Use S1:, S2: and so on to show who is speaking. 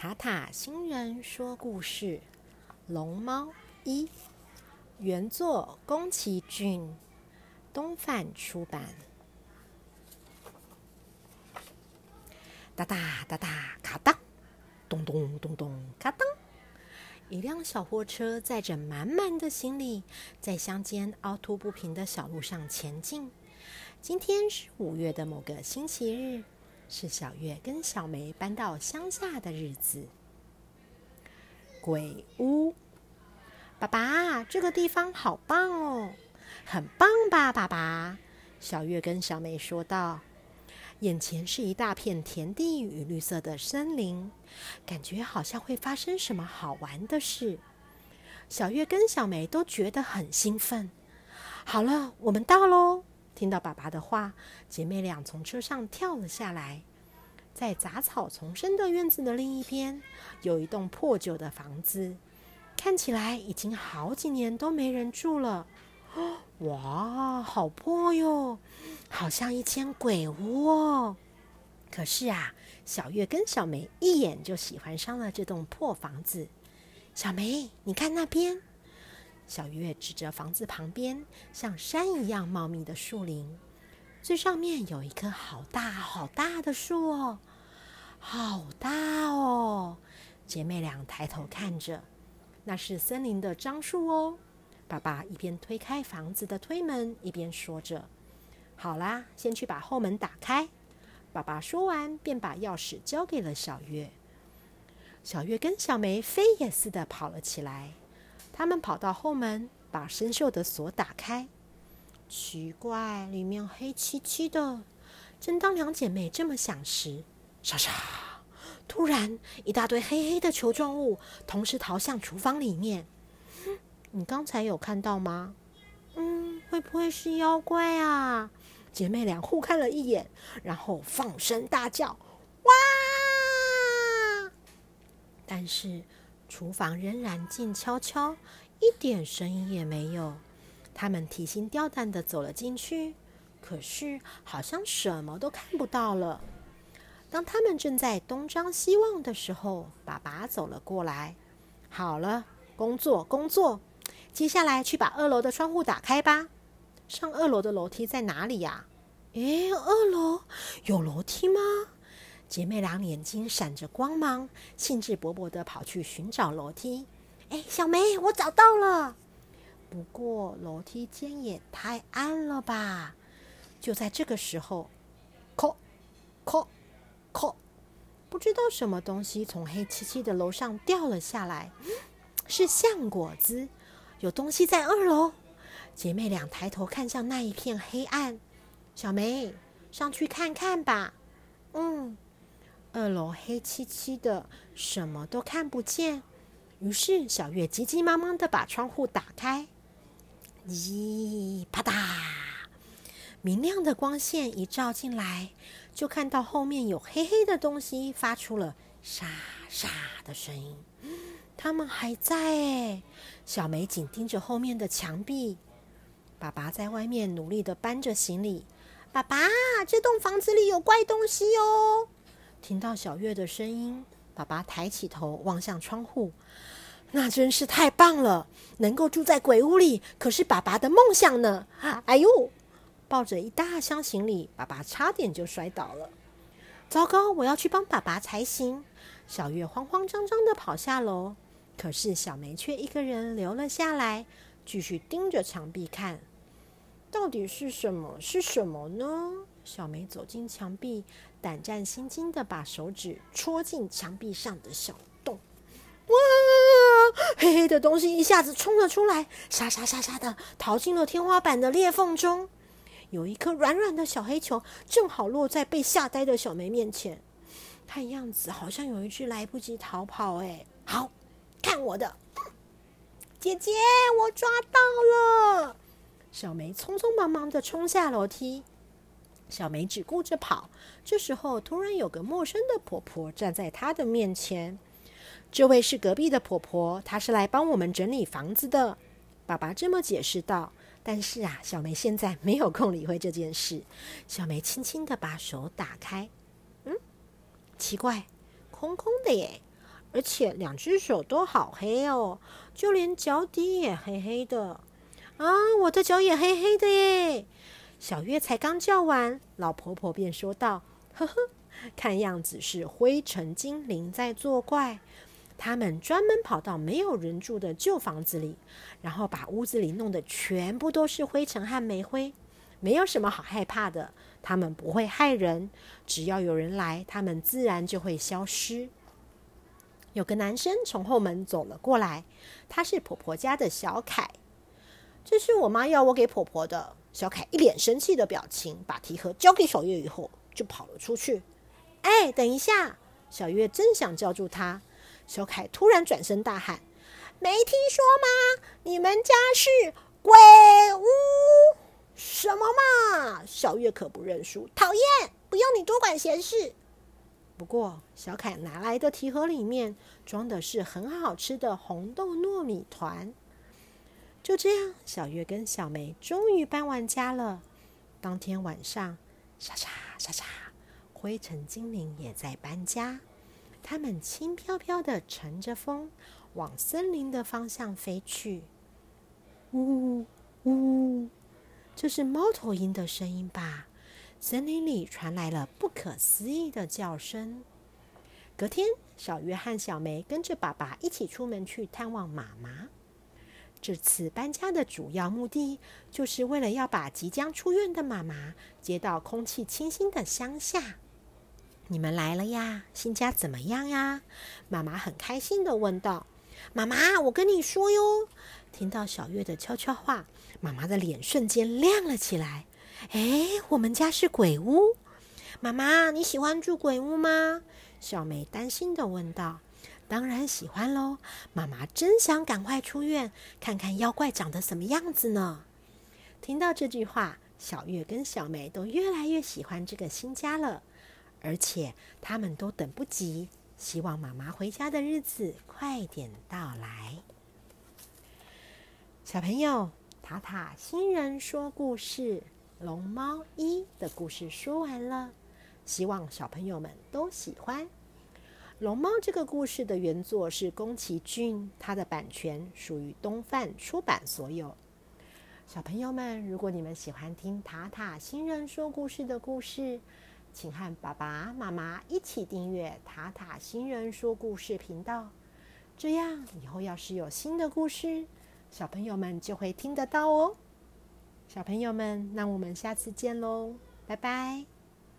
S1: 塔塔星人说故事《龙猫一》，原作宫崎骏，东贩出版。哒哒哒哒，咔当，咚咚咚咚，咔当。一辆小货车载着满满的行李，在乡间凹凸不平的小路上前进。今天是五月的某个星期日。是小月跟小梅搬到乡下的日子。鬼屋，爸爸，这个地方好棒哦，很棒吧，爸爸？小月跟小梅说道。眼前是一大片田地与绿色的森林，感觉好像会发生什么好玩的事。小月跟小梅都觉得很兴奋。好了，我们到喽。听到爸爸的话，姐妹俩从车上跳了下来。在杂草丛生的院子的另一边，有一栋破旧的房子，看起来已经好几年都没人住了。哇，好破哟，好像一间鬼屋哦。可是啊，小月跟小梅一眼就喜欢上了这栋破房子。小梅，你看那边。小月指着房子旁边像山一样茂密的树林，最上面有一棵好大好大的树哦，好大哦！姐妹俩抬头看着，那是森林的樟树哦。爸爸一边推开房子的推门，一边说着：“好啦，先去把后门打开。”爸爸说完，便把钥匙交给了小月。小月跟小梅飞也似的跑了起来。他们跑到后门，把生锈的锁打开。奇怪，里面黑漆漆的。正当两姐妹这么想时，沙沙，突然一大堆黑黑的球状物同时逃向厨房里面。你刚才有看到吗？嗯，会不会是妖怪啊？姐妹俩互看了一眼，然后放声大叫：“哇！”但是。厨房仍然静悄悄，一点声音也没有。他们提心吊胆的走了进去，可是好像什么都看不到了。当他们正在东张西望的时候，爸爸走了过来。好了，工作工作，接下来去把二楼的窗户打开吧。上二楼的楼梯在哪里呀？诶，二楼有楼梯吗？姐妹俩眼睛闪着光芒，兴致勃勃的跑去寻找楼梯。哎，小梅，我找到了。不过楼梯间也太暗了吧！就在这个时候，叩叩叩，不知道什么东西从黑漆漆的楼上掉了下来，是橡果子。有东西在二楼。姐妹俩抬头看向那一片黑暗。小梅，上去看看吧。嗯。二楼黑漆漆的，什么都看不见。于是小月急急忙忙的把窗户打开，咦，啪嗒！明亮的光线一照进来，就看到后面有黑黑的东西发出了沙沙的声音。他们还在哎！小梅紧盯着后面的墙壁。爸爸在外面努力的搬着行李。爸爸，这栋房子里有怪东西哦！听到小月的声音，爸爸抬起头望向窗户，那真是太棒了！能够住在鬼屋里，可是爸爸的梦想呢。哎呦，抱着一大箱行李，爸爸差点就摔倒了。糟糕，我要去帮爸爸才行。小月慌慌张张的跑下楼，可是小梅却一个人留了下来，继续盯着墙壁看。到底是什么？是什么呢？小梅走进墙壁，胆战心惊的把手指戳进墙壁上的小洞。哇！黑黑的东西一下子冲了出来，沙沙沙沙的逃进了天花板的裂缝中。有一颗软软的小黑球，正好落在被吓呆的小梅面前。看样子好像有一只来不及逃跑。哎，好看我的，姐姐，我抓到了！小梅匆匆忙忙的冲下楼梯。小梅只顾着跑，这时候突然有个陌生的婆婆站在她的面前。这位是隔壁的婆婆，她是来帮我们整理房子的。爸爸这么解释道。但是啊，小梅现在没有空理会这件事。小梅轻轻的把手打开，嗯，奇怪，空空的耶。而且两只手都好黑哦，就连脚底也黑黑的。啊，我的脚也黑黑的耶！小月才刚叫完，老婆婆便说道：“呵呵，看样子是灰尘精灵在作怪。他们专门跑到没有人住的旧房子里，然后把屋子里弄得全部都是灰尘和煤灰。没有什么好害怕的，他们不会害人。只要有人来，他们自然就会消失。”有个男生从后门走了过来，他是婆婆家的小凯。这是我妈要我给婆婆的。小凯一脸生气的表情，把提盒交给小月以后，就跑了出去。哎，等一下！小月正想叫住他，小凯突然转身大喊：“没听说吗？你们家是鬼屋？什么嘛！”小月可不认输，讨厌！不用你多管闲事。不过，小凯拿来的提盒里面装的是很好吃的红豆糯米团。就这样，小月跟小梅终于搬完家了。当天晚上，沙沙沙沙，灰尘精灵也在搬家。他们轻飘飘的乘着风，往森林的方向飞去。呜呜，这是猫头鹰的声音吧？森林里传来了不可思议的叫声。隔天，小月和小梅跟着爸爸一起出门去探望妈妈。这次搬家的主要目的，就是为了要把即将出院的妈妈接到空气清新的乡下。你们来了呀？新家怎么样呀？妈妈很开心的问道。妈妈，我跟你说哟。听到小月的悄悄话，妈妈的脸瞬间亮了起来。哎，我们家是鬼屋。妈妈，你喜欢住鬼屋吗？小梅担心的问道。当然喜欢喽！妈妈真想赶快出院，看看妖怪长得什么样子呢。听到这句话，小月跟小梅都越来越喜欢这个新家了，而且他们都等不及，希望妈妈回家的日子快点到来。小朋友，塔塔新人说故事《龙猫一》的故事说完了，希望小朋友们都喜欢。龙猫这个故事的原作是宫崎骏，它的版权属于东贩出版所有。小朋友们，如果你们喜欢听塔塔新人说故事的故事，请和爸爸妈妈一起订阅塔塔新人说故事频道，这样以后要是有新的故事，小朋友们就会听得到哦。小朋友们，那我们下次见喽，拜拜。